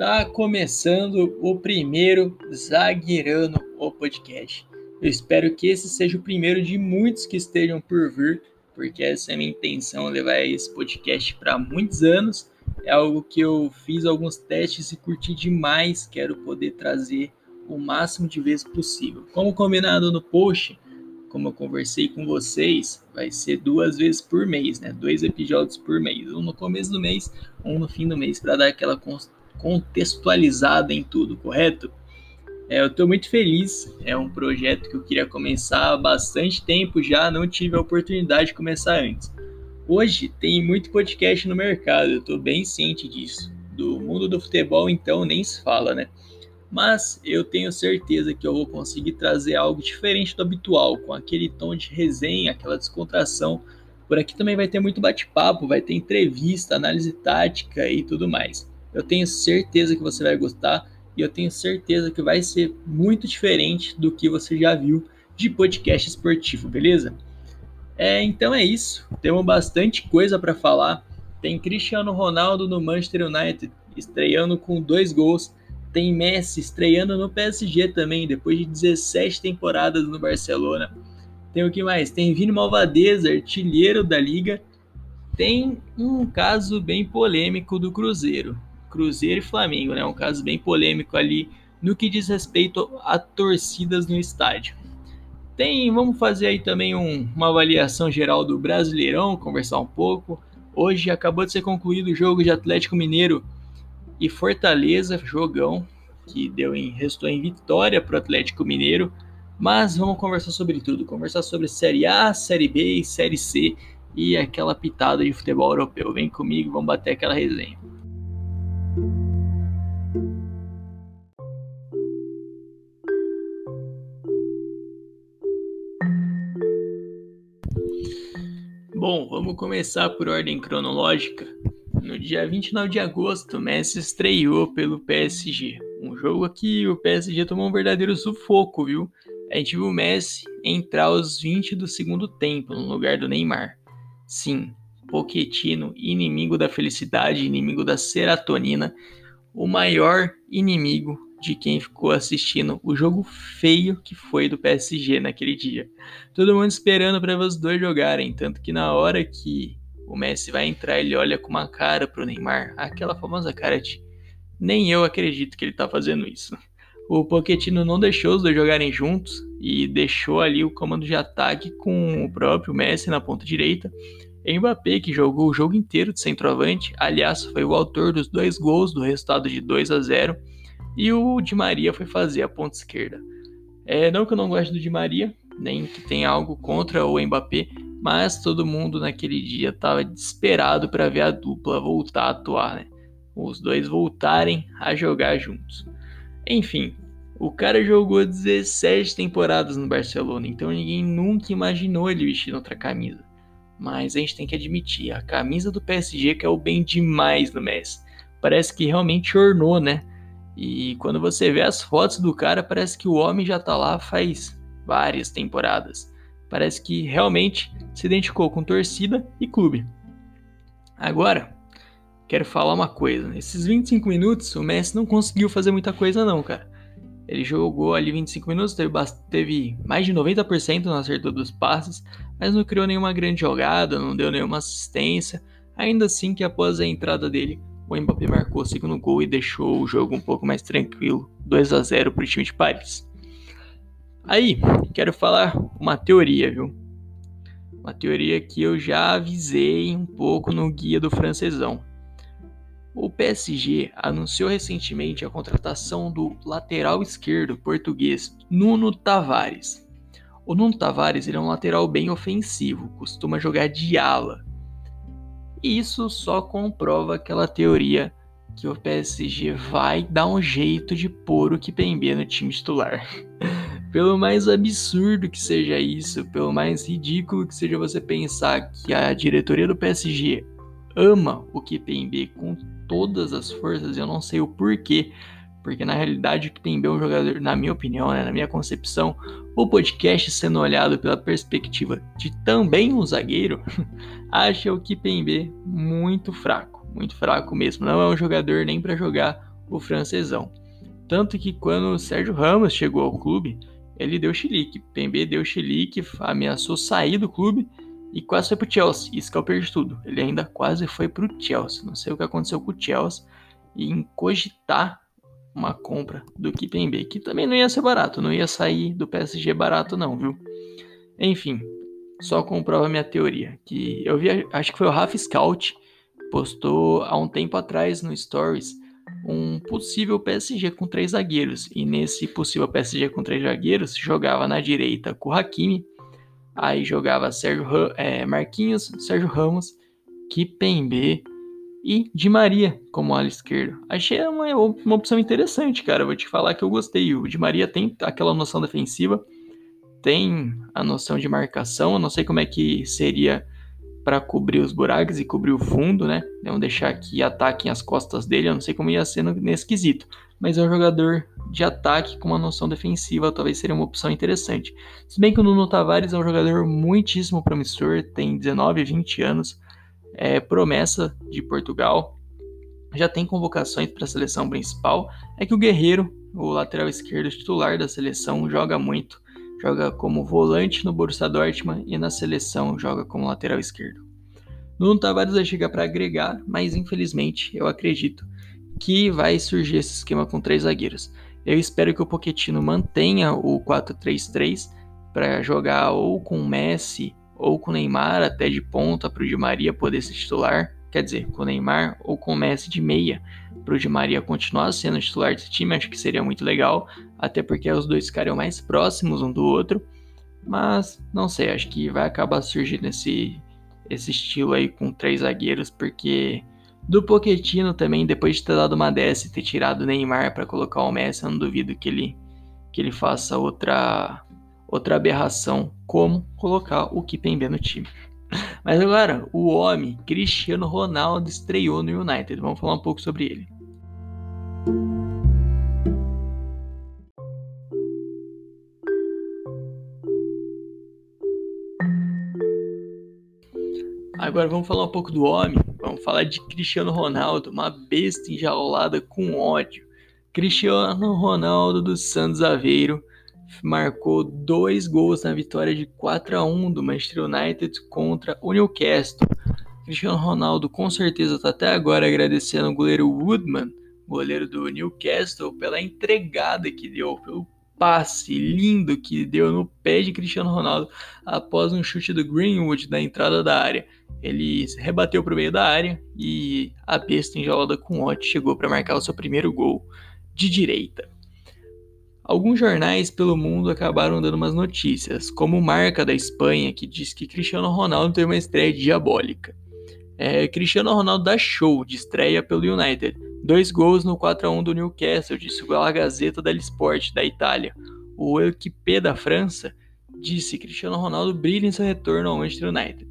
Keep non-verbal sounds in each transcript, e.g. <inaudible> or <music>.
Está começando o primeiro Zagueirano, o podcast. Eu espero que esse seja o primeiro de muitos que estejam por vir, porque essa é a minha intenção, levar esse podcast para muitos anos. É algo que eu fiz alguns testes e curti demais, quero poder trazer o máximo de vezes possível. Como combinado no post, como eu conversei com vocês, vai ser duas vezes por mês, né? Dois episódios por mês, um no começo do mês, um no fim do mês, para dar aquela contextualizada em tudo, correto? É, eu estou muito feliz, é um projeto que eu queria começar há bastante tempo já, não tive a oportunidade de começar antes. Hoje tem muito podcast no mercado, eu estou bem ciente disso. Do mundo do futebol, então, nem se fala, né? mas eu tenho certeza que eu vou conseguir trazer algo diferente do habitual, com aquele tom de resenha, aquela descontração. Por aqui também vai ter muito bate-papo, vai ter entrevista, análise tática e tudo mais. Eu tenho certeza que você vai gostar e eu tenho certeza que vai ser muito diferente do que você já viu de podcast esportivo, beleza? É, então é isso. Temos bastante coisa para falar. Tem Cristiano Ronaldo no Manchester United estreando com dois gols tem Messi estreando no PSG também, depois de 17 temporadas no Barcelona. Tem o que mais? Tem Vini Malvadeza, artilheiro da liga. Tem um caso bem polêmico do Cruzeiro. Cruzeiro e Flamengo, né? Um caso bem polêmico ali no que diz respeito a torcidas no estádio. Tem, vamos fazer aí também um, uma avaliação geral do Brasileirão, conversar um pouco. Hoje acabou de ser concluído o jogo de Atlético Mineiro e Fortaleza, jogão que deu em, restou em vitória para o Atlético Mineiro. Mas vamos conversar sobre tudo, conversar sobre Série A, Série B e Série C e aquela pitada de futebol europeu. Vem comigo, vamos bater aquela resenha. Bom, vamos começar por ordem cronológica. No dia 29 de agosto, Messi estreou pelo PSG. Um jogo que o PSG tomou um verdadeiro sufoco, viu? A gente viu o Messi entrar aos 20 do segundo tempo no lugar do Neymar. Sim, Pochettino, inimigo da felicidade, inimigo da serotonina, o maior inimigo de quem ficou assistindo o jogo feio que foi do PSG naquele dia. Todo mundo esperando para os dois jogarem, tanto que na hora que o Messi vai entrar, ele olha com uma cara pro Neymar, aquela famosa cara de nem eu acredito que ele tá fazendo isso. O Pochettino não deixou os dois jogarem juntos e deixou ali o comando de ataque com o próprio Messi na ponta direita. Mbappé, que jogou o jogo inteiro de centroavante, aliás, foi o autor dos dois gols do resultado de 2 a 0 e o Di Maria foi fazer a ponta esquerda. É, não que eu não goste do Di Maria, nem que tenha algo contra o Mbappé, mas todo mundo naquele dia estava desesperado para ver a dupla voltar a atuar, né? Os dois voltarem a jogar juntos. Enfim, o cara jogou 17 temporadas no Barcelona, então ninguém nunca imaginou ele vestindo outra camisa. Mas a gente tem que admitir, a camisa do PSG que é o bem demais no Messi. Parece que realmente ornou, né? E quando você vê as fotos do cara, parece que o homem já tá lá faz várias temporadas. Parece que realmente se identificou com torcida e clube. Agora, quero falar uma coisa. Nesses 25 minutos, o Messi não conseguiu fazer muita coisa não, cara. Ele jogou ali 25 minutos, teve, teve mais de 90% no acerto dos passes, mas não criou nenhuma grande jogada, não deu nenhuma assistência. Ainda assim que após a entrada dele, o Mbappé marcou o segundo gol e deixou o jogo um pouco mais tranquilo, 2 a 0 para o time de Paris. Aí, quero falar uma teoria, viu? Uma teoria que eu já avisei um pouco no guia do francesão. O PSG anunciou recentemente a contratação do lateral esquerdo português Nuno Tavares. O Nuno Tavares é um lateral bem ofensivo, costuma jogar de ala. E isso só comprova aquela teoria que o PSG vai dar um jeito de pôr o Kipembe no time titular. <laughs> Pelo mais absurdo que seja isso, pelo mais ridículo que seja você pensar que a diretoria do PSG ama o Kipembe com todas as forças, eu não sei o porquê, porque na realidade o Kipembe é um jogador, na minha opinião, né, na minha concepção, o podcast sendo olhado pela perspectiva de também um zagueiro, <laughs> acha o Kipembe muito fraco, muito fraco mesmo. Não é um jogador nem para jogar o francesão. Tanto que quando o Sérgio Ramos chegou ao clube, ele deu chilique. Pembe deu chilique, ameaçou sair do clube e quase foi pro Chelsea. Isso que é o pior de tudo. Ele ainda quase foi pro Chelsea. Não sei o que aconteceu com o Chelsea. E em cogitar uma compra do Kipembe, que também não ia ser barato, não ia sair do PSG barato não, viu? Enfim, só comprova minha teoria, que eu vi, acho que foi o Rafa Scout, postou há um tempo atrás no Stories um possível PSG com três zagueiros, e nesse possível PSG com três zagueiros, jogava na direita com o Hakimi, aí jogava Sérgio é, Marquinhos, Sérgio Ramos, Kipembe e Di Maria como ala esquerdo. Achei uma, uma opção interessante, cara. Vou te falar que eu gostei. O Di Maria tem aquela noção defensiva, tem a noção de marcação. Eu não sei como é que seria para cobrir os buracos e cobrir o fundo, né? Não deixar que ataquem as costas dele. Eu não sei como ia ser nesse quesito. Mas é um jogador de ataque com uma noção defensiva, talvez seria uma opção interessante. Se bem que o Nuno Tavares é um jogador muitíssimo promissor, tem 19, 20 anos é, promessa de Portugal, já tem convocações para a seleção principal. É que o Guerreiro, o lateral esquerdo titular da seleção, joga muito. Joga como volante no Borussia Dortmund e na seleção joga como lateral esquerdo. Nuno Tavares vai chegar para agregar, mas infelizmente eu acredito que vai surgir esse esquema com três zagueiros. Eu espero que o Pochettino mantenha o 4-3-3 para jogar ou com Messi ou com Neymar até de ponta para o Di Maria poder ser titular, quer dizer, com Neymar ou com Messi de meia para o Di Maria continuar sendo titular desse time, acho que seria muito legal, até porque os dois ficariam mais próximos um do outro, mas não sei, acho que vai acabar surgindo esse, esse estilo aí com três zagueiros, porque do Pochettino também, depois de ter dado uma dessa e ter tirado o Neymar para colocar o Messi, eu não duvido que ele, que ele faça outra outra aberração, como colocar o Kipembe no time. <laughs> Mas agora, o homem Cristiano Ronaldo estreou no United. Vamos falar um pouco sobre ele. Agora vamos falar um pouco do homem. Vamos falar de Cristiano Ronaldo, uma besta enjaulada com ódio. Cristiano Ronaldo dos Santos Aveiro marcou dois gols na vitória de 4 a 1 do Manchester United contra o Newcastle. Cristiano Ronaldo com certeza está até agora agradecendo o goleiro Woodman, goleiro do Newcastle, pela entregada que deu, pelo passe lindo que deu no pé de Cristiano Ronaldo após um chute do Greenwood na entrada da área. Ele rebateu para o meio da área e a besta enjaulada com ódio chegou para marcar o seu primeiro gol de direita. Alguns jornais pelo mundo acabaram dando umas notícias, como Marca da Espanha, que diz que Cristiano Ronaldo teve uma estreia diabólica. É, Cristiano Ronaldo dá show de estreia pelo United. Dois gols no 4x1 do Newcastle, disse a Gazeta dello Sport da Itália. O Equipe da França disse Cristiano Ronaldo brilha em seu retorno ao Manchester United.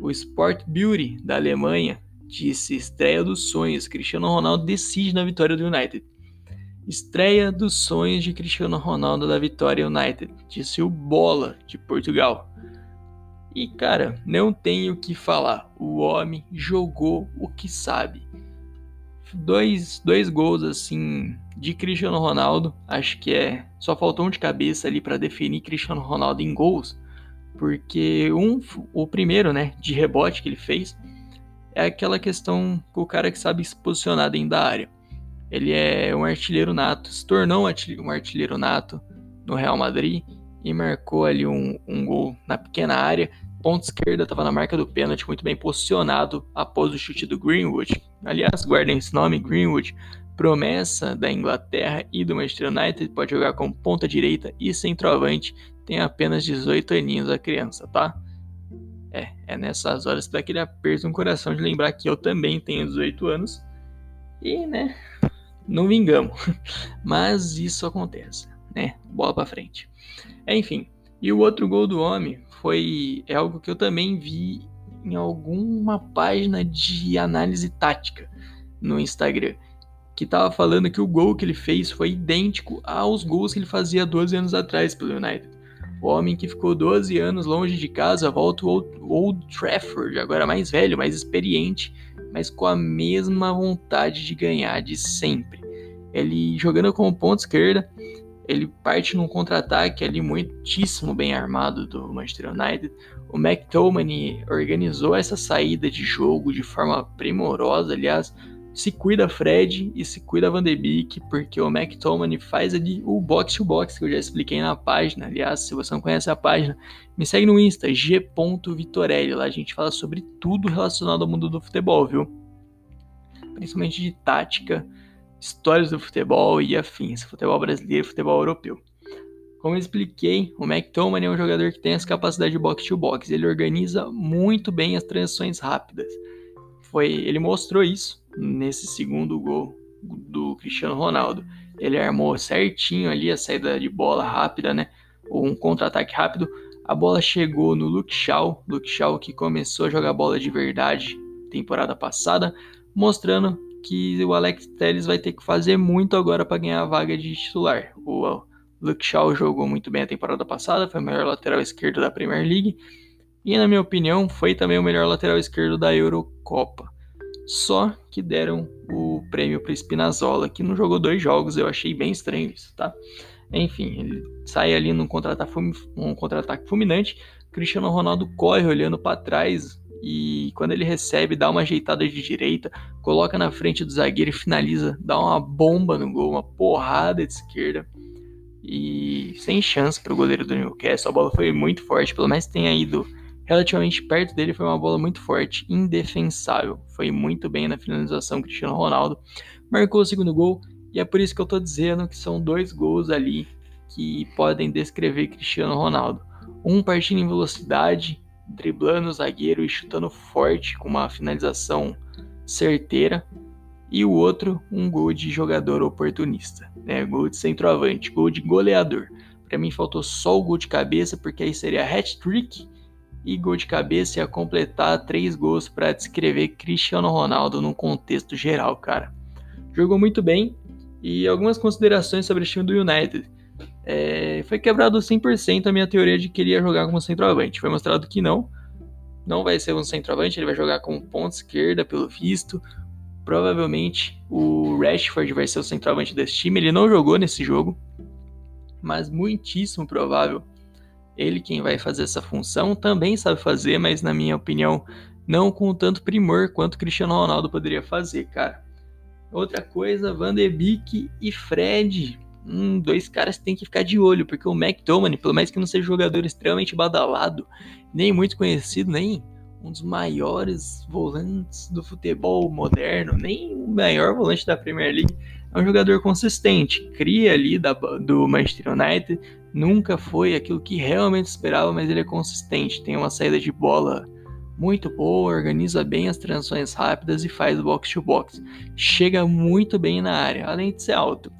O Sport Beauty da Alemanha disse estreia dos sonhos, Cristiano Ronaldo decide na vitória do United. Estreia dos sonhos de Cristiano Ronaldo da Vitória United, disse o Bola de Portugal. E cara, não tenho o que falar. O homem jogou o que sabe. Dois, dois gols assim de Cristiano Ronaldo. Acho que é. Só faltou um de cabeça ali para definir Cristiano Ronaldo em gols. Porque um, o primeiro, né, de rebote que ele fez, é aquela questão com o cara que sabe se posicionar dentro da área. Ele é um artilheiro nato, se tornou um artilheiro nato no Real Madrid e marcou ali um, um gol na pequena área. Ponta esquerda estava na marca do pênalti, muito bem posicionado após o chute do Greenwood. Aliás, guardem esse nome, Greenwood, promessa da Inglaterra e do Manchester United, pode jogar como ponta direita e centroavante, tem apenas 18 aninhos a criança, tá? É, é nessas horas que dá aquele aperto no coração de lembrar que eu também tenho 18 anos. E, né, não vingamos. <laughs> Mas isso acontece, né? Bola para frente. Enfim, e o outro gol do homem foi é algo que eu também vi em alguma página de análise tática no Instagram, que tava falando que o gol que ele fez foi idêntico aos gols que ele fazia 12 anos atrás pelo United. O homem que ficou 12 anos longe de casa volta ao Old Trafford, agora mais velho, mais experiente, mas com a mesma vontade de ganhar de sempre. Ele jogando como ponta esquerda, ele parte num contra-ataque ali muitíssimo bem armado do Manchester United. O McTominay organizou essa saída de jogo de forma primorosa, aliás, se cuida Fred e se cuida Van de Beek, porque o McTominay faz ali o box to box que eu já expliquei na página. Aliás, se você não conhece a página, me segue no Insta, g.vitorelli. Lá a gente fala sobre tudo relacionado ao mundo do futebol, viu? Principalmente de tática, histórias do futebol e afins, futebol brasileiro, futebol europeu. Como eu expliquei, o McTominay é um jogador que tem essa capacidade de box to box. Ele organiza muito bem as transições rápidas. Foi, ele mostrou isso nesse segundo gol do Cristiano Ronaldo. Ele armou certinho ali a saída de bola rápida, né? Ou um contra-ataque rápido. A bola chegou no Luke Shaw, Luke Shaw que começou a jogar bola de verdade temporada passada, mostrando que o Alex Telles vai ter que fazer muito agora para ganhar a vaga de titular. O Luke Shaw jogou muito bem a temporada passada, foi o melhor lateral esquerdo da Premier League e, na minha opinião, foi também o melhor lateral esquerdo da Eurocopa. Só que deram o prêmio para Spinazzola, que não jogou dois jogos, eu achei bem estranho isso, tá? Enfim, ele sai ali num contra-ataque contra fulminante. Cristiano Ronaldo corre olhando para trás e quando ele recebe, dá uma ajeitada de direita, coloca na frente do zagueiro e finaliza, dá uma bomba no gol, uma porrada de esquerda. E sem chance para o goleiro do Newcastle. A bola foi muito forte, pelo menos tenha ido relativamente perto dele, foi uma bola muito forte, indefensável. Foi muito bem na finalização Cristiano Ronaldo. Marcou o segundo gol e é por isso que eu tô dizendo que são dois gols ali que podem descrever Cristiano Ronaldo. Um partindo em velocidade, driblando o zagueiro e chutando forte com uma finalização certeira. E o outro, um gol de jogador oportunista, né? Gol de centroavante, gol de goleador. Para mim faltou só o gol de cabeça, porque aí seria hat-trick e gol de cabeça ia completar três gols para descrever Cristiano Ronaldo num contexto geral, cara. Jogou muito bem e algumas considerações sobre o time do United. É, foi quebrado 100% a minha teoria de que ele ia jogar como centroavante. Foi mostrado que não. Não vai ser um centroavante, ele vai jogar como ponta esquerda, pelo visto. Provavelmente o Rashford vai ser o centroavante desse time. Ele não jogou nesse jogo, mas muitíssimo provável ele quem vai fazer essa função também sabe fazer, mas na minha opinião, não com tanto primor quanto Cristiano Ronaldo poderia fazer, cara. Outra coisa, Van de Beek e Fred. Hum, dois caras tem que ficar de olho, porque o McTominay, pelo mais que não seja um jogador extremamente badalado, nem muito conhecido, nem um dos maiores volantes do futebol moderno, nem o maior volante da Premier League, é um jogador consistente, cria ali da, do Manchester United, nunca foi aquilo que realmente esperava, mas ele é consistente, tem uma saída de bola muito boa, organiza bem as transições rápidas e faz box to box. Chega muito bem na área, além de ser alto.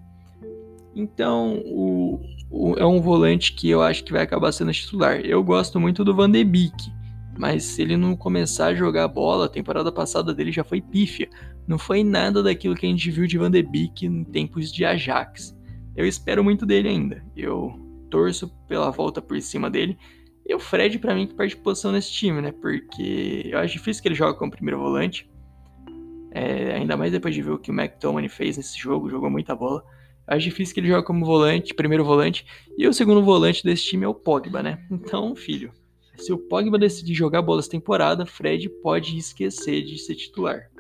Então, o, o, é um volante que eu acho que vai acabar sendo titular. Eu gosto muito do Van de Beek, mas se ele não começar a jogar bola, a temporada passada dele já foi pífia. Não foi nada daquilo que a gente viu de Van de Beek em tempos de Ajax. Eu espero muito dele ainda. Eu torço pela volta por cima dele. E o Fred, para mim, que perde posição nesse time, né? Porque eu acho difícil que ele jogue como primeiro volante. É, ainda mais depois de ver o que o McTominay fez nesse jogo, jogou muita bola. Acho difícil que ele jogue como volante, primeiro volante. E o segundo volante desse time é o Pogba, né? Então, filho, se o Pogba decidir jogar bola essa temporada, Fred pode esquecer de ser titular.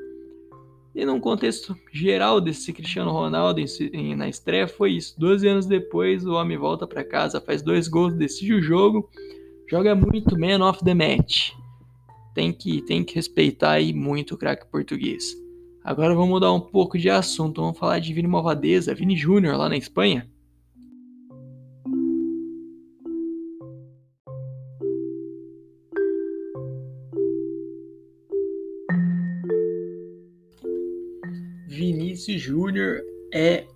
E num contexto geral desse Cristiano Ronaldo em, em, na estreia foi isso. 12 anos depois, o homem volta para casa, faz dois gols, decide o jogo, joga muito man of the match. Tem que, tem que respeitar aí muito o craque português. Agora vamos mudar um pouco de assunto, vamos falar de Vini Malvadeza, Vini Júnior lá na Espanha. Vinícius Júnior é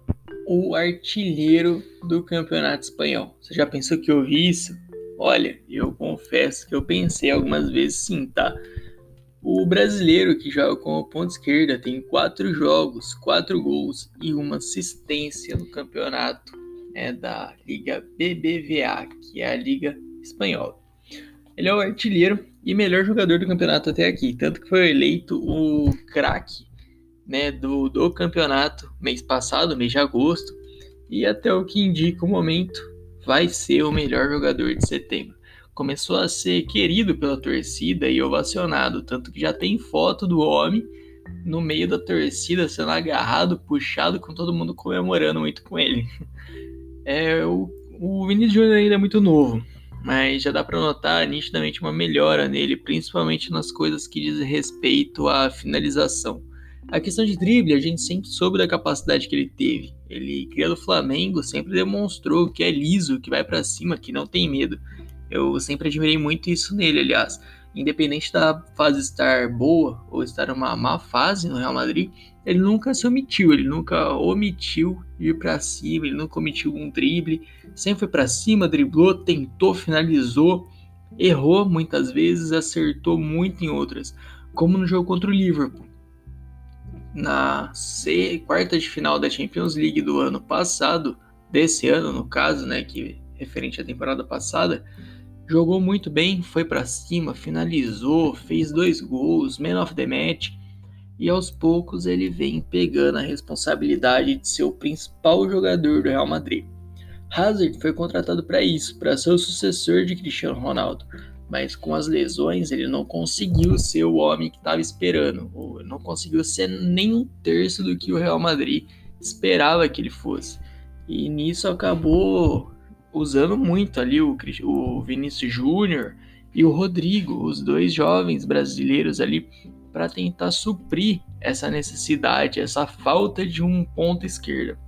o artilheiro do campeonato espanhol. Você já pensou que eu vi isso? Olha, eu confesso que eu pensei algumas vezes sim, tá? O brasileiro que joga como ponta esquerda tem quatro jogos, quatro gols e uma assistência no campeonato né, da Liga BBVA, que é a Liga Espanhola. Ele é o artilheiro e melhor jogador do campeonato até aqui, tanto que foi eleito o craque né, do, do campeonato mês passado, mês de agosto, e até o que indica o momento, vai ser o melhor jogador de setembro. Começou a ser querido pela torcida e ovacionado, tanto que já tem foto do homem no meio da torcida sendo agarrado, puxado, com todo mundo comemorando muito com ele. <laughs> É, o, o Vinícius Júnior ainda é muito novo, mas já dá para notar nitidamente uma melhora nele, principalmente nas coisas que dizem respeito à finalização. A questão de drible, a gente sempre soube da capacidade que ele teve. Ele, criado o Flamengo, sempre demonstrou que é liso, que vai para cima, que não tem medo. Eu sempre admirei muito isso nele, aliás. Independente da fase estar boa ou estar uma má fase no Real Madrid, ele nunca se omitiu, ele nunca omitiu ir para cima, ele nunca omitiu um drible, sempre foi para cima, driblou, tentou, finalizou, errou muitas vezes, acertou muito em outras, como no jogo contra o Liverpool na quarta de final da Champions League do ano passado, desse ano no caso, né, que referente à temporada passada, jogou muito bem, foi para cima, finalizou, fez dois gols, man of the match, e aos poucos ele vem pegando a responsabilidade de ser o principal jogador do Real Madrid. Hazard foi contratado para isso, para ser o sucessor de Cristiano Ronaldo, mas com as lesões ele não conseguiu ser o homem que estava esperando, ou não conseguiu ser nem um terço do que o Real Madrid esperava que ele fosse. E nisso acabou usando muito ali o, o Vinícius Júnior e o Rodrigo, os dois jovens brasileiros ali, para tentar suprir essa necessidade, essa falta de um ponto esquerda.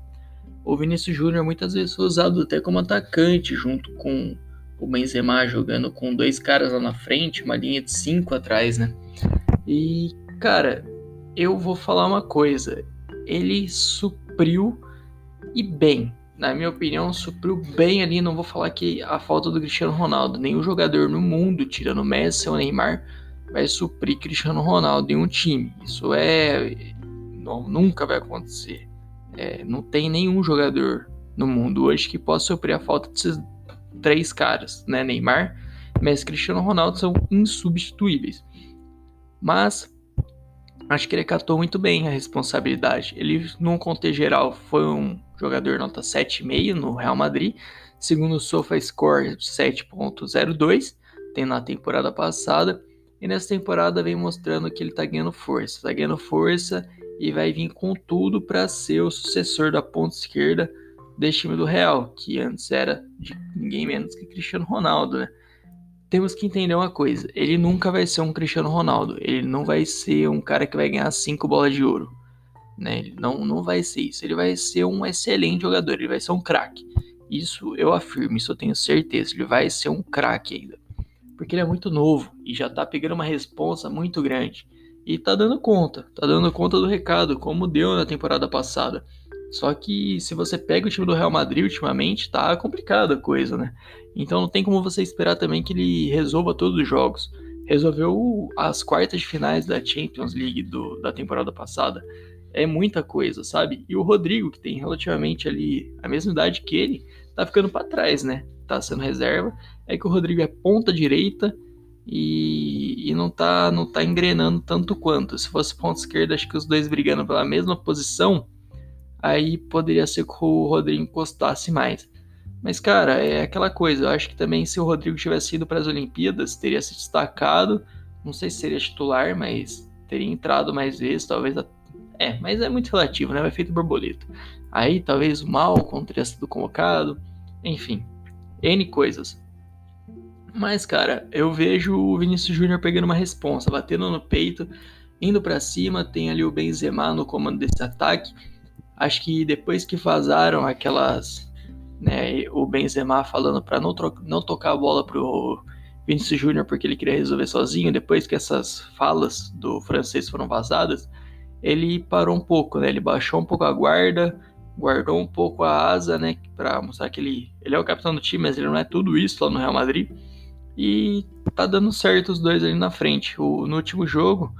O Vinícius Júnior muitas vezes foi usado até como atacante junto com o Benzema jogando com dois caras lá na frente, uma linha de cinco atrás, né? E, cara, eu vou falar uma coisa. Ele supriu e bem. Na minha opinião, supriu bem ali. Não vou falar que a falta do Cristiano Ronaldo. Nenhum jogador no mundo, tirando Messi ou Neymar, vai suprir Cristiano Ronaldo em um time. Isso é. Não, nunca vai acontecer. É, não tem nenhum jogador no mundo hoje que possa suprir a falta desses três caras, né? Neymar, Messi Cristiano Ronaldo são insubstituíveis. Mas acho que ele acatou muito bem a responsabilidade. Ele, num contexto geral, foi um jogador nota 7,5 no Real Madrid, segundo o SofaScore 7.02, tem na temporada passada. E nessa temporada vem mostrando que ele tá ganhando força, tá ganhando força e vai vir com tudo para ser o sucessor da ponta esquerda desse time do Real, que antes era de ninguém menos que Cristiano Ronaldo, né? Temos que entender uma coisa, ele nunca vai ser um Cristiano Ronaldo, ele não vai ser um cara que vai ganhar cinco bolas de ouro, né? Ele não, não vai ser isso, ele vai ser um excelente jogador, ele vai ser um craque. Isso eu afirmo, isso eu tenho certeza, ele vai ser um craque ainda. Porque ele é muito novo e já tá pegando uma responsa muito grande. E tá dando conta, tá dando conta do recado, como deu na temporada passada. Só que se você pega o time do Real Madrid ultimamente, tá complicada a coisa, né? Então não tem como você esperar também que ele resolva todos os jogos. Resolveu as quartas de finais da Champions League do, da temporada passada. É muita coisa, sabe? E o Rodrigo, que tem relativamente ali a mesma idade que ele, tá ficando para trás, né? Tá sendo reserva. É que o Rodrigo é ponta direita e, e, não, tá, não tá engrenando tanto quanto. Se fosse ponta esquerda, acho que os dois brigando pela mesma posição aí poderia ser que o Rodrigo encostasse mais. Mas, cara, é aquela coisa. Eu acho que também se o Rodrigo tivesse ido para as Olimpíadas, teria se destacado. Não sei se seria titular, mas teria entrado mais vezes, talvez. A... É, mas é muito relativo, né? Vai feito borboleta. Aí talvez o Malcom teria sido convocado. Enfim, N coisas. Mas, cara, eu vejo o Vinícius Júnior pegando uma responsa, batendo no peito, indo para cima. Tem ali o Benzema no comando desse ataque Acho que depois que vazaram aquelas. Né, o Benzema falando para não, não tocar a bola pro Vinícius Júnior porque ele queria resolver sozinho, depois que essas falas do francês foram vazadas, ele parou um pouco, né? Ele baixou um pouco a guarda, guardou um pouco a asa, né? Para mostrar que ele, ele é o capitão do time, mas ele não é tudo isso lá no Real Madrid. E tá dando certo os dois ali na frente. O, no último jogo,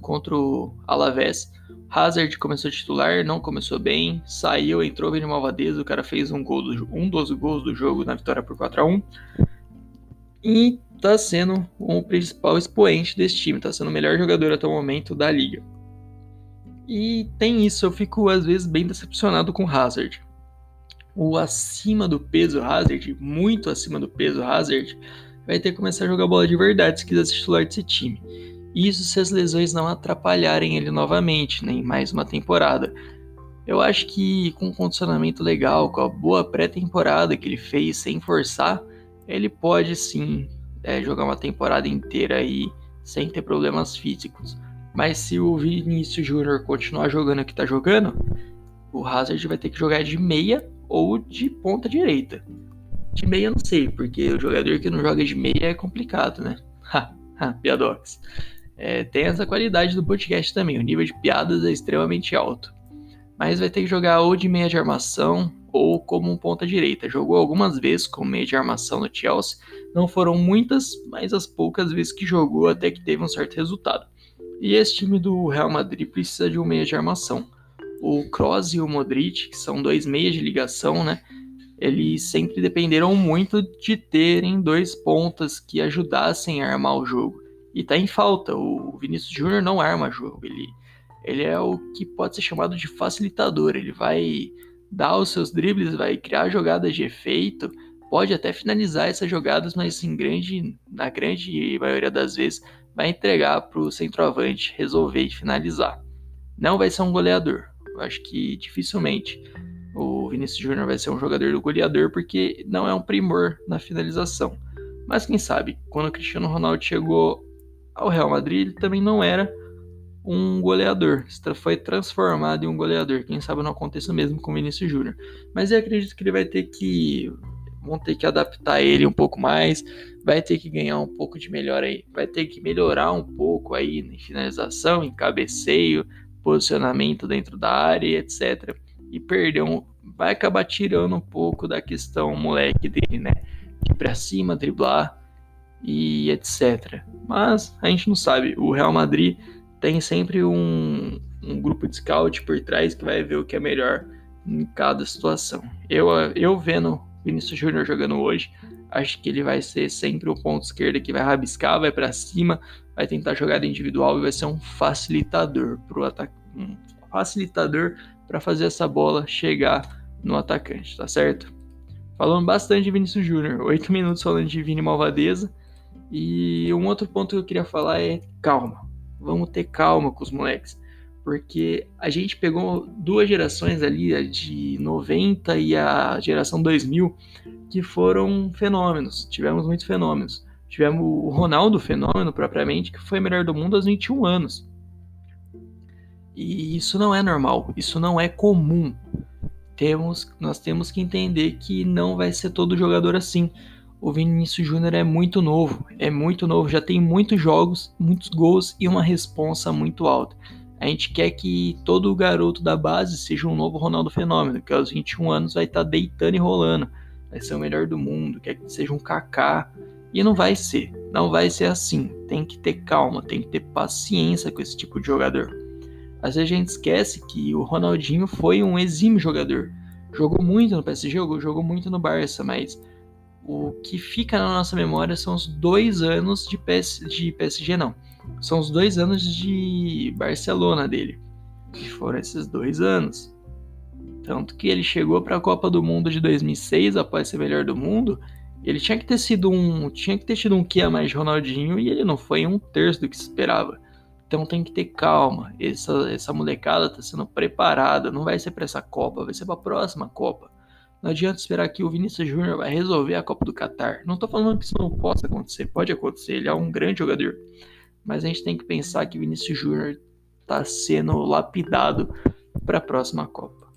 contra o Alavés, Hazard começou titular, não começou bem, saiu, entrou bem de malvadeza, o cara fez um, gol do, um dos gols do jogo na vitória por 4 a 1 E tá sendo o principal expoente desse time, tá sendo o melhor jogador até o momento da liga. E tem isso, eu fico às vezes bem decepcionado com o Hazard. O acima do peso Hazard, muito acima do peso Hazard, vai ter que começar a jogar bola de verdade se quiser ser titular desse time. Isso se as lesões não atrapalharem ele novamente, nem né, mais uma temporada. Eu acho que com um condicionamento legal, com a boa pré-temporada que ele fez sem forçar, ele pode sim é, jogar uma temporada inteira aí sem ter problemas físicos. Mas se o Vinícius Júnior continuar jogando o que tá jogando, o Hazard vai ter que jogar de meia ou de ponta direita. De meia não sei, porque o jogador que não joga de meia é complicado, né? <laughs> Piadox. É, tem essa qualidade do podcast também, o nível de piadas é extremamente alto. Mas vai ter que jogar ou de meia de armação ou como um ponta direita. Jogou algumas vezes com meia de armação no Chelsea, não foram muitas, mas as poucas vezes que jogou até que teve um certo resultado. E esse time do Real Madrid precisa de um meia de armação. O Kroos e o Modric, que são dois meias de ligação, né? Eles sempre dependeram muito de terem dois pontas que ajudassem a armar o jogo. E tá em falta. O Vinícius Júnior não arma jogo. Ele, ele é o que pode ser chamado de facilitador. Ele vai dar os seus dribles, vai criar jogadas de efeito, pode até finalizar essas jogadas, mas em grande, na grande maioria das vezes vai entregar para o centroavante resolver e finalizar. Não vai ser um goleador. Eu acho que dificilmente o Vinícius Júnior vai ser um jogador do goleador porque não é um primor na finalização. Mas quem sabe, quando o Cristiano Ronaldo chegou ao Real Madrid, ele também não era um goleador. Foi transformado em um goleador. Quem sabe não aconteça mesmo com o Vinícius Júnior. Mas eu acredito que ele vai ter que vão ter que adaptar ele um pouco mais, vai ter que ganhar um pouco de melhor aí, vai ter que melhorar um pouco aí em finalização, em cabeceio, posicionamento dentro da área, etc. E perder um, vai acabar tirando um pouco da questão moleque dele, né? De pra cima, driblar e etc. Mas a gente não sabe. O Real Madrid tem sempre um, um grupo de scout por trás que vai ver o que é melhor em cada situação. Eu, eu vendo Vinícius Júnior jogando hoje. Acho que ele vai ser sempre o ponto esquerdo que vai rabiscar, vai para cima, vai tentar jogada individual e vai ser um facilitador pro ataque, um facilitador para fazer essa bola chegar no atacante, tá certo? Falando bastante de Vinícius Júnior, oito <laughs> minutos falando de Vini Malvadeza. E um outro ponto que eu queria falar é calma. Vamos ter calma com os moleques porque a gente pegou duas gerações ali, a de 90 e a geração 2000, que foram fenômenos, tivemos muitos fenômenos. Tivemos o Ronaldo fenômeno propriamente, que foi o melhor do mundo aos 21 anos. E isso não é normal, isso não é comum. Temos, nós temos que entender que não vai ser todo jogador assim. O Vinícius Júnior é muito novo, é muito novo, já tem muitos jogos, muitos gols e uma responsa muito alta. A gente quer que todo garoto da base seja um novo Ronaldo Fenômeno, que aos 21 anos vai estar tá deitando e rolando, vai ser o melhor do mundo, quer que seja um Kaká. E não vai ser, não vai ser assim. Tem que ter calma, tem que ter paciência com esse tipo de jogador. Às vezes a gente esquece que o Ronaldinho foi um exímio jogador. Jogou muito no PSG, jogou, jogou muito no Barça, mas o que fica na nossa memória são os dois anos de, PS, de PSG, não são os dois anos de Barcelona dele. Que foram esses dois anos. Tanto que ele chegou para a Copa do Mundo de 2006 após ser melhor do mundo. Ele tinha que ter sido um, tinha que ter tido um que mais de Ronaldinho e ele não foi um terço do que se esperava. Então tem que ter calma. Essa, essa molecada está sendo preparada. Não vai ser para essa Copa, vai ser para a próxima Copa. Não adianta esperar que o Vinícius Júnior vai resolver a Copa do Catar. Não estou falando que isso não possa acontecer, pode acontecer. Ele é um grande jogador mas a gente tem que pensar que Vinícius Júnior está sendo lapidado para a próxima Copa.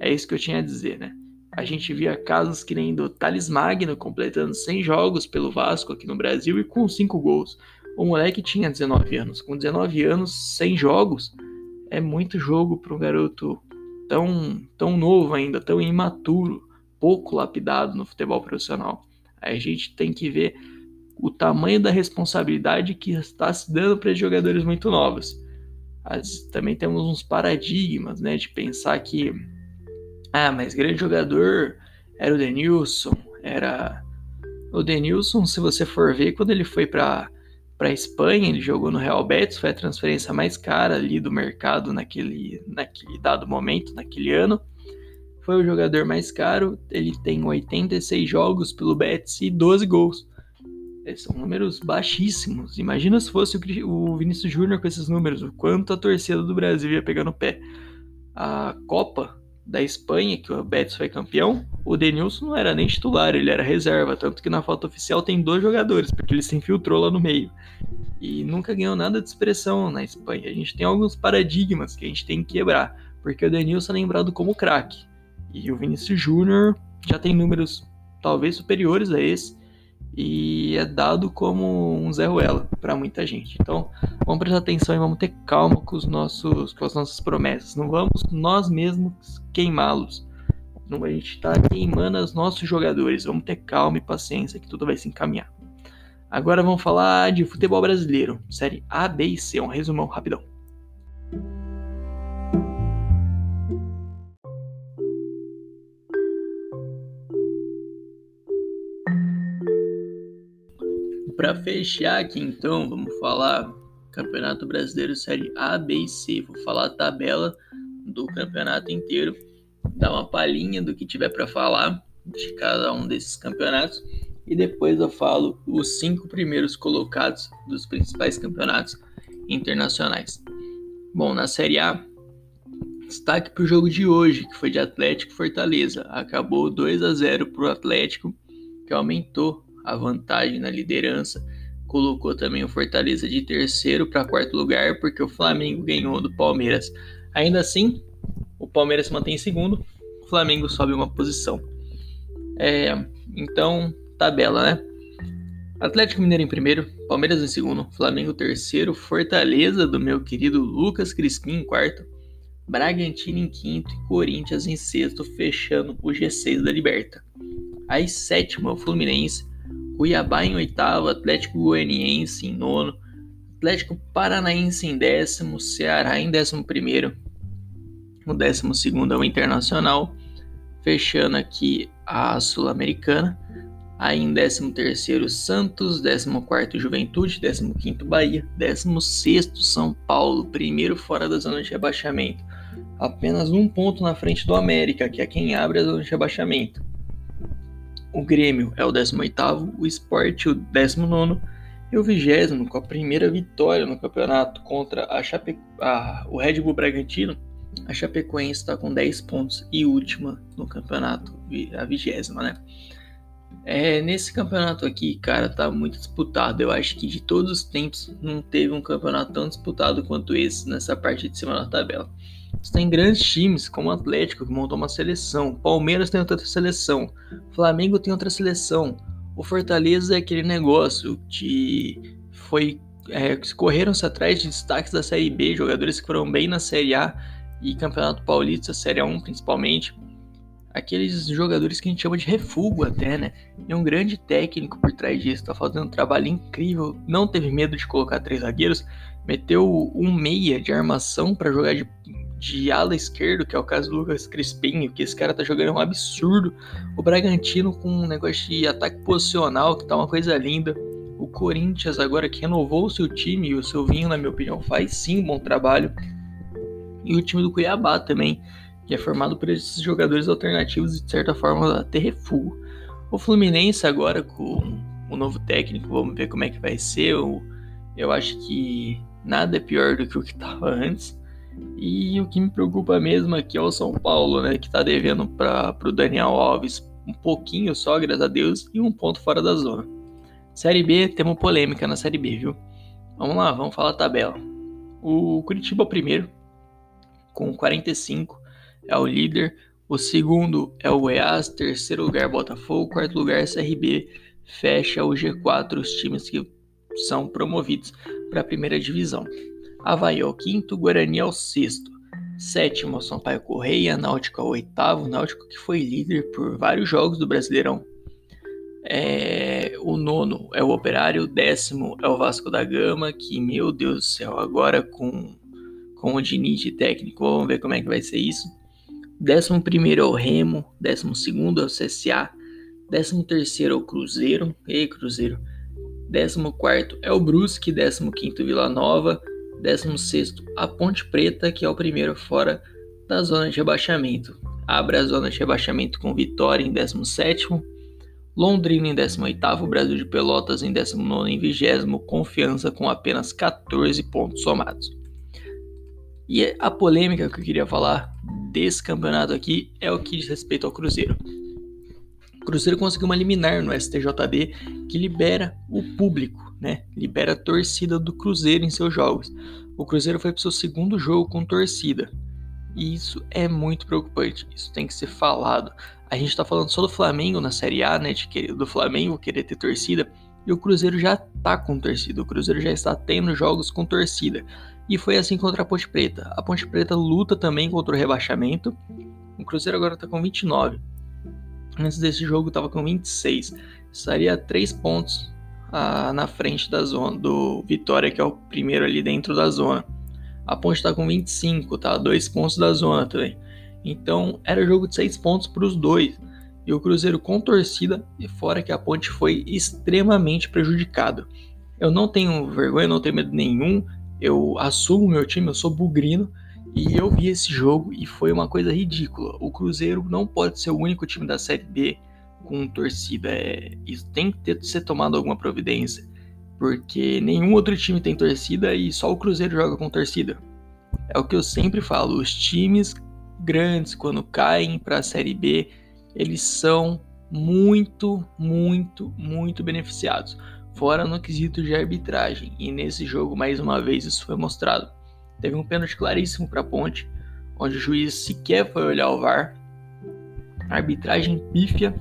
É isso que eu tinha a dizer, né? A gente via casos que nem do Thales Magno completando 100 jogos pelo Vasco aqui no Brasil e com 5 gols. O moleque tinha 19 anos. Com 19 anos, 100 jogos, é muito jogo para um garoto tão, tão novo ainda, tão imaturo, pouco lapidado no futebol profissional. A gente tem que ver o tamanho da responsabilidade que está se dando para jogadores muito novos. As, também temos uns paradigmas, né, de pensar que ah, mas grande jogador era o Denilson, era o Denilson, se você for ver, quando ele foi para para Espanha, ele jogou no Real Betis, foi a transferência mais cara ali do mercado naquele, naquele dado momento, naquele ano. Foi o jogador mais caro, ele tem 86 jogos pelo Betis e 12 gols. São números baixíssimos. Imagina se fosse o Vinícius Júnior com esses números, o quanto a torcida do Brasil ia pegar no pé. A Copa da Espanha, que o Betis foi campeão, o Denilson não era nem titular, ele era reserva, tanto que na foto oficial tem dois jogadores, porque ele se infiltrou lá no meio. E nunca ganhou nada de expressão na Espanha. A gente tem alguns paradigmas que a gente tem que quebrar, porque o Denilson é lembrado como craque, e o Vinícius Júnior já tem números talvez superiores a esse, e é dado como um Zé Ruela para muita gente. Então, vamos prestar atenção e vamos ter calma com, os nossos, com as nossas promessas. Não vamos nós mesmos queimá-los. Não a gente está queimando os nossos jogadores. Vamos ter calma e paciência que tudo vai se encaminhar. Agora vamos falar de futebol brasileiro, série A, B e C, um resumão rapidão. Fechar aqui então, vamos falar Campeonato Brasileiro Série A, B e C. Vou falar a tabela do campeonato inteiro, dar uma palhinha do que tiver para falar de cada um desses campeonatos e depois eu falo os cinco primeiros colocados dos principais campeonatos internacionais. Bom, na Série A, destaque para o jogo de hoje, que foi de Atlético Fortaleza. Acabou 2 a 0 para o Atlético, que aumentou a vantagem na liderança. Colocou também o Fortaleza de terceiro para quarto lugar, porque o Flamengo ganhou do Palmeiras. Ainda assim, o Palmeiras mantém em segundo, o Flamengo sobe uma posição. É, então, tabela, né? Atlético Mineiro em primeiro, Palmeiras em segundo, Flamengo terceiro, Fortaleza do meu querido Lucas Crispim em quarto, Bragantino em quinto e Corinthians em sexto, fechando o G6 da Liberta. Aí sétimo é o Fluminense, Cuiabá em oitavo, Atlético Goianiense em nono, Atlético Paranaense em décimo, Ceará em décimo primeiro, o décimo segundo é o Internacional, fechando aqui a Sul-Americana, aí em décimo terceiro Santos, décimo quarto Juventude, décimo quinto Bahia, décimo sexto São Paulo, primeiro fora da zona de rebaixamento, apenas um ponto na frente do América, que é quem abre a zona de rebaixamento. O Grêmio é o 18º, o Sport o 19 e o 20 com a primeira vitória no campeonato contra a Chape... o Red Bull Bragantino. A Chapecoense está com 10 pontos e última no campeonato, a vigésima, né? É, nesse campeonato aqui, cara, tá muito disputado. Eu acho que de todos os tempos não teve um campeonato tão disputado quanto esse nessa parte de cima da tabela. Você tem grandes times, como o Atlético, que montou uma seleção. Palmeiras tem outra seleção. Flamengo tem outra seleção. O Fortaleza é aquele negócio que foi. É, correram-se atrás de destaques da Série B, jogadores que foram bem na Série A e Campeonato Paulista, Série A1 principalmente. Aqueles jogadores que a gente chama de refúgio até, né? E um grande técnico por trás disso, tá fazendo um trabalho incrível. Não teve medo de colocar três zagueiros, meteu um meia de armação para jogar de de ala esquerdo, que é o caso do Lucas Crispim, que esse cara tá jogando um absurdo. O Bragantino com um negócio de ataque posicional, que tá uma coisa linda. O Corinthians agora que renovou o seu time, e o Silvinho, na minha opinião, faz sim um bom trabalho. E o time do Cuiabá também, que é formado por esses jogadores alternativos e de certa forma ter refúgio. O Fluminense agora com o novo técnico, vamos ver como é que vai ser. Eu, eu acho que nada é pior do que o que estava antes. E o que me preocupa mesmo aqui é o São Paulo, né? Que tá devendo para o Daniel Alves um pouquinho só, graças a Deus, e um ponto fora da zona. Série B, temos polêmica na Série B, viu? Vamos lá, vamos falar a tabela. O Curitiba primeiro, com 45, é o líder. O segundo é o Goiás, terceiro lugar Botafogo, quarto lugar CRB. Fecha o G4, os times que são promovidos para a primeira divisão. Havaí é o quinto, Guarani é o sexto. Sétimo, Sampaio Correia, Náutico é o oitavo, Náutico que foi líder por vários jogos do Brasileirão. É, o nono é o Operário, o décimo é o Vasco da Gama, que, meu Deus do céu, agora com, com o Diniz técnico, vamos ver como é que vai ser isso. Décimo primeiro é o Remo, décimo segundo é o CSA, décimo terceiro é o Cruzeiro, e Cruzeiro, 14 é o Brusque, 15 Vila Nova, 16 a Ponte Preta, que é o primeiro fora da zona de rebaixamento. Abre a zona de rebaixamento com Vitória em 17 Londrina em 18º, Brasil de Pelotas em 19 e 20 Confiança com apenas 14 pontos somados. E a polêmica que eu queria falar desse campeonato aqui é o que diz respeito ao Cruzeiro. O Cruzeiro conseguiu uma liminar no STJD que libera o público, né? Libera a torcida do Cruzeiro em seus jogos. O Cruzeiro foi para o seu segundo jogo com torcida. E isso é muito preocupante. Isso tem que ser falado. A gente tá falando só do Flamengo na Série A, né? De querer, do Flamengo querer ter torcida. E o Cruzeiro já tá com torcida. O Cruzeiro já está tendo jogos com torcida. E foi assim contra a Ponte Preta. A Ponte Preta luta também contra o rebaixamento. O Cruzeiro agora tá com 29. Antes desse jogo tava com 26. Estaria 3 pontos na frente da zona do Vitória, que é o primeiro ali dentro da zona. A Ponte tá com 25, tá? 2 pontos da zona também. Então era jogo de seis pontos para os dois. E o Cruzeiro com torcida, e fora que a Ponte foi extremamente prejudicado. Eu não tenho vergonha, não tenho medo nenhum. Eu assumo meu time, eu sou bugrino. E eu vi esse jogo e foi uma coisa ridícula. O Cruzeiro não pode ser o único time da Série B com torcida. É, isso tem que ter, ser tomado alguma providência. Porque nenhum outro time tem torcida e só o Cruzeiro joga com torcida. É o que eu sempre falo. Os times grandes, quando caem para a Série B, eles são muito, muito, muito beneficiados. Fora no quesito de arbitragem. E nesse jogo, mais uma vez, isso foi mostrado. Teve um pênalti claríssimo para a Ponte, onde o juiz sequer foi olhar o VAR. arbitragem pífia,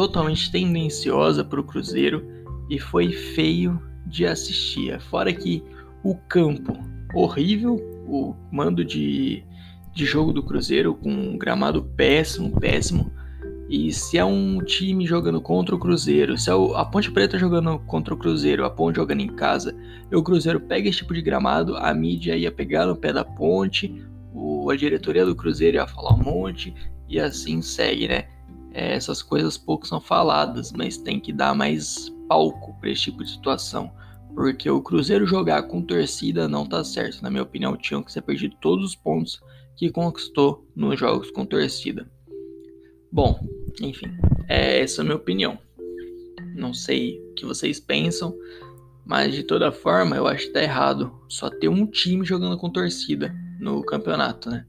totalmente tendenciosa para o Cruzeiro e foi feio de assistir. Fora que o campo horrível, o mando de de jogo do Cruzeiro com um gramado péssimo, péssimo. E se é um time jogando contra o Cruzeiro, se é a Ponte Preta jogando contra o Cruzeiro, a Ponte jogando em casa, e o Cruzeiro pega esse tipo de gramado, a mídia ia pegar no pé da Ponte, a diretoria do Cruzeiro ia falar um monte, e assim segue, né? É, essas coisas pouco são faladas, mas tem que dar mais palco para esse tipo de situação. Porque o Cruzeiro jogar com torcida não tá certo. Na minha opinião, tinham que ser perdido todos os pontos que conquistou nos jogos com torcida. Bom, enfim, é essa a minha opinião. Não sei o que vocês pensam, mas de toda forma eu acho que tá errado só ter um time jogando com torcida no campeonato, né?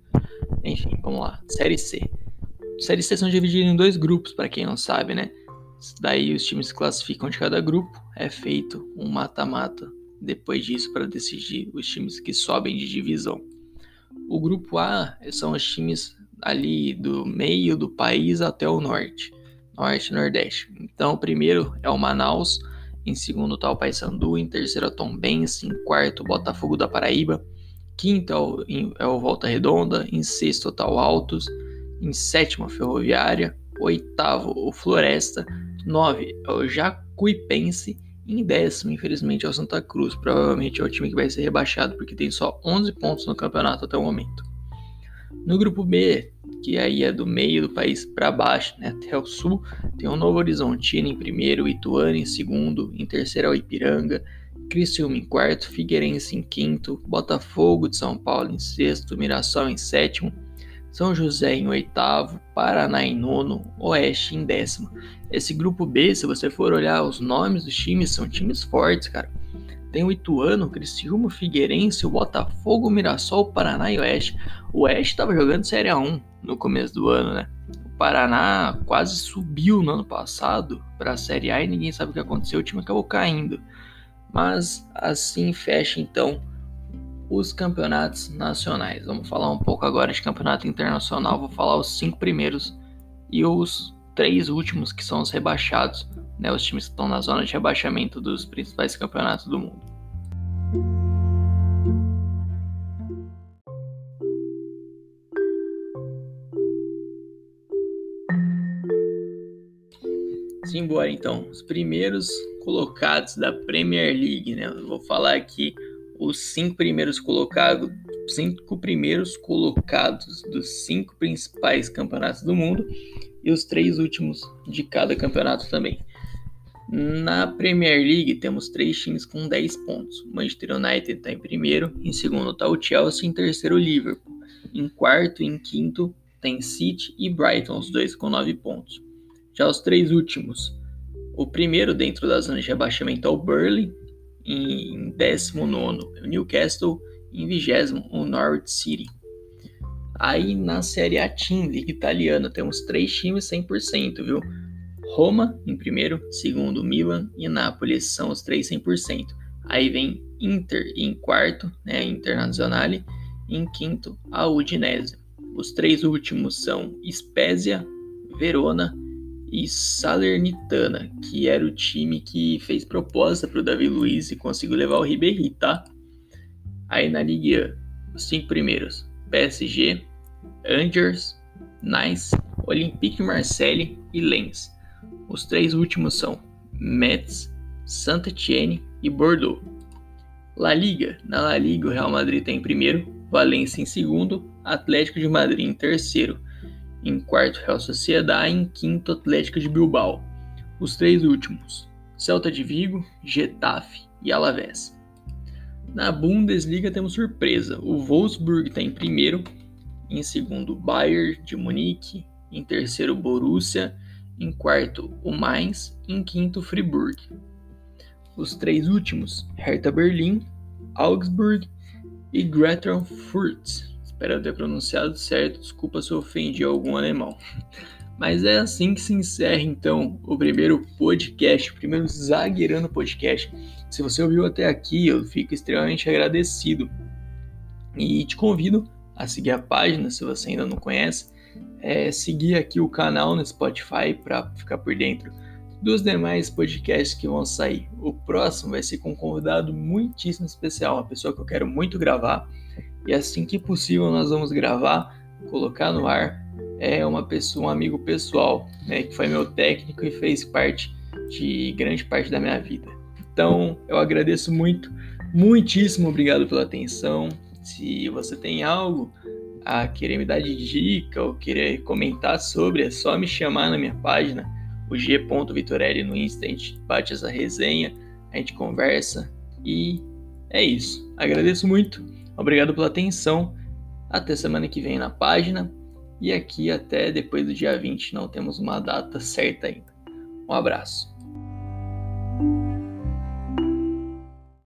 Enfim, vamos lá. Série C. Série C são divididas em dois grupos, para quem não sabe, né? Daí os times se classificam de cada grupo, é feito um mata-mata depois disso para decidir os times que sobem de divisão. O grupo A são os times ali do meio do país até o norte, norte e nordeste. Então, o primeiro é o Manaus, em segundo está o Paysandu, em terceiro é o Tombense, em quarto Botafogo da Paraíba, quinto é o, é o Volta Redonda, em sexto está o Altos, em sétimo a Ferroviária, oitavo o Floresta, nove é o Jacuipense em décimo, infelizmente, é o Santa Cruz. Provavelmente é o time que vai ser rebaixado, porque tem só 11 pontos no campeonato até o momento. No grupo B, que aí é do meio do país para baixo, né, até o sul, tem o Novo Horizontino em primeiro, Ituano em segundo, em terceiro é o Ipiranga, Criciúma em quarto, Figueirense em quinto, Botafogo de São Paulo em sexto, Mirassol em sétimo, são José em oitavo, Paraná em nono, Oeste em décimo. Esse grupo B, se você for olhar os nomes dos times, são times fortes, cara. Tem o Ituano, o Criciúma, o Figueirense, o Botafogo, Mirassol, Paraná e Oeste. O Oeste estava jogando Série A1 no começo do ano, né? O Paraná quase subiu no ano passado para a Série A e ninguém sabe o que aconteceu, o time acabou caindo. Mas assim fecha então os campeonatos nacionais. Vamos falar um pouco agora de campeonato internacional. Vou falar os cinco primeiros e os três últimos que são os rebaixados, né? Os times que estão na zona de rebaixamento dos principais campeonatos do mundo. Simbora então, os primeiros colocados da Premier League, né? Eu vou falar aqui os cinco primeiros colocados, cinco primeiros colocados dos cinco principais campeonatos do mundo e os três últimos de cada campeonato também. Na Premier League temos três times com 10 pontos. Manchester United está em primeiro, em segundo está o Chelsea, em terceiro o Liverpool. Em quarto e em quinto tem City e Brighton, os dois com 9 pontos. Já os três últimos, o primeiro dentro da zona de rebaixamento é o Burley, em 19 o Newcastle, em 20 o Norwich City. Aí na Série A Team, Liga Italiana, temos três times 100%, viu? Roma em primeiro, segundo Milan e Nápoles são os três 100%. Aí vem Inter em quarto, né, Internazionale, em quinto a Udinese. Os três últimos são Spezia, Verona e Salernitana, que era o time que fez proposta para o Davi Luiz e conseguiu levar o Ribéry, tá? Aí na Liga, os cinco primeiros: PSG, Angers, Nice, Olympique Marseille e Lens. Os três últimos são Metz, Saint-Étienne e Bordeaux. La Liga. Na La Liga, o Real Madrid está em primeiro, Valência em segundo, Atlético de Madrid em terceiro, em quarto Real Sociedad e em quinto Atlético de Bilbao. Os três últimos, Celta de Vigo, Getafe e Alavés. Na Bundesliga temos surpresa, o Wolfsburg está em primeiro, em segundo Bayern de Munique, em terceiro Borussia, em quarto o Mainz em quinto Friburg. Os três últimos, Hertha Berlim, Augsburg e Greuther Fürth. Espero ter pronunciado certo, desculpa se eu ofendi algum alemão. <laughs> Mas é assim que se encerra então o primeiro podcast, o primeiro Zagueirando Podcast. Se você ouviu até aqui, eu fico extremamente agradecido. E te convido a seguir a página, se você ainda não conhece, é seguir aqui o canal no Spotify para ficar por dentro dos demais podcasts que vão sair. O próximo vai ser com um convidado muitíssimo especial, uma pessoa que eu quero muito gravar e assim que possível nós vamos gravar, colocar no ar. É uma pessoa, um amigo pessoal, né, que foi meu técnico e fez parte de grande parte da minha vida. Então, eu agradeço muito, muitíssimo obrigado pela atenção. Se você tem algo a querer me dar de dica ou querer comentar sobre, é só me chamar na minha página, o g.vitorelli no Insta, a gente bate essa resenha, a gente conversa e é isso. Agradeço muito. Obrigado pela atenção. Até semana que vem na página. E aqui até depois do dia 20, não temos uma data certa ainda. Um abraço.